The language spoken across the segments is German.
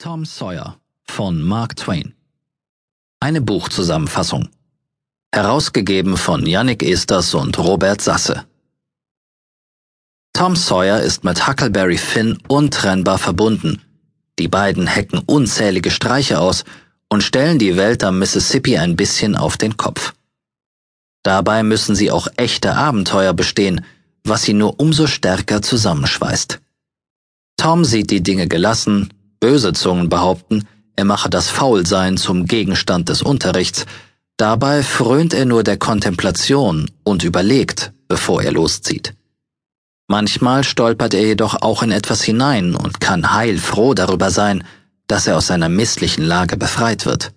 Tom Sawyer von Mark Twain. Eine Buchzusammenfassung. Herausgegeben von Yannick Esters und Robert Sasse. Tom Sawyer ist mit Huckleberry Finn untrennbar verbunden. Die beiden hecken unzählige Streiche aus und stellen die Welt am Mississippi ein bisschen auf den Kopf. Dabei müssen sie auch echte Abenteuer bestehen, was sie nur umso stärker zusammenschweißt. Tom sieht die Dinge gelassen, Böse Zungen behaupten, er mache das Faulsein zum Gegenstand des Unterrichts, dabei frönt er nur der Kontemplation und überlegt, bevor er loszieht. Manchmal stolpert er jedoch auch in etwas hinein und kann heilfroh darüber sein, dass er aus seiner misslichen Lage befreit wird.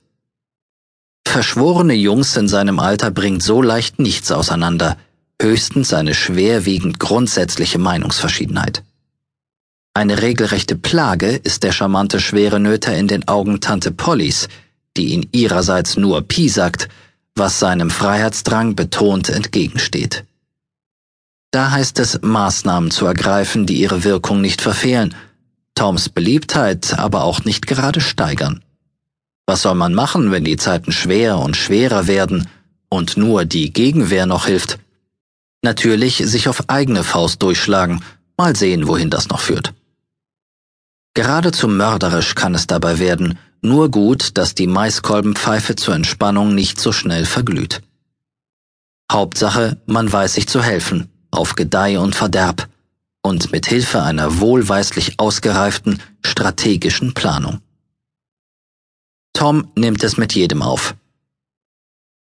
Verschworene Jungs in seinem Alter bringt so leicht nichts auseinander, höchstens eine schwerwiegend grundsätzliche Meinungsverschiedenheit. Eine regelrechte Plage ist der charmante schwere Nöter in den Augen Tante Pollys, die ihn ihrerseits nur Pi sagt, was seinem Freiheitsdrang betont entgegensteht. Da heißt es, Maßnahmen zu ergreifen, die ihre Wirkung nicht verfehlen, Toms Beliebtheit aber auch nicht gerade steigern. Was soll man machen, wenn die Zeiten schwer und schwerer werden und nur die Gegenwehr noch hilft? Natürlich sich auf eigene Faust durchschlagen, mal sehen, wohin das noch führt. Geradezu mörderisch kann es dabei werden, nur gut, dass die Maiskolbenpfeife zur Entspannung nicht so schnell verglüht. Hauptsache, man weiß sich zu helfen, auf Gedeih und Verderb, und mit Hilfe einer wohlweislich ausgereiften strategischen Planung. Tom nimmt es mit jedem auf.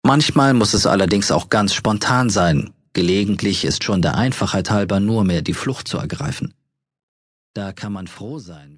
Manchmal muss es allerdings auch ganz spontan sein, gelegentlich ist schon der Einfachheit halber nur mehr die Flucht zu ergreifen. Da kann man froh sein.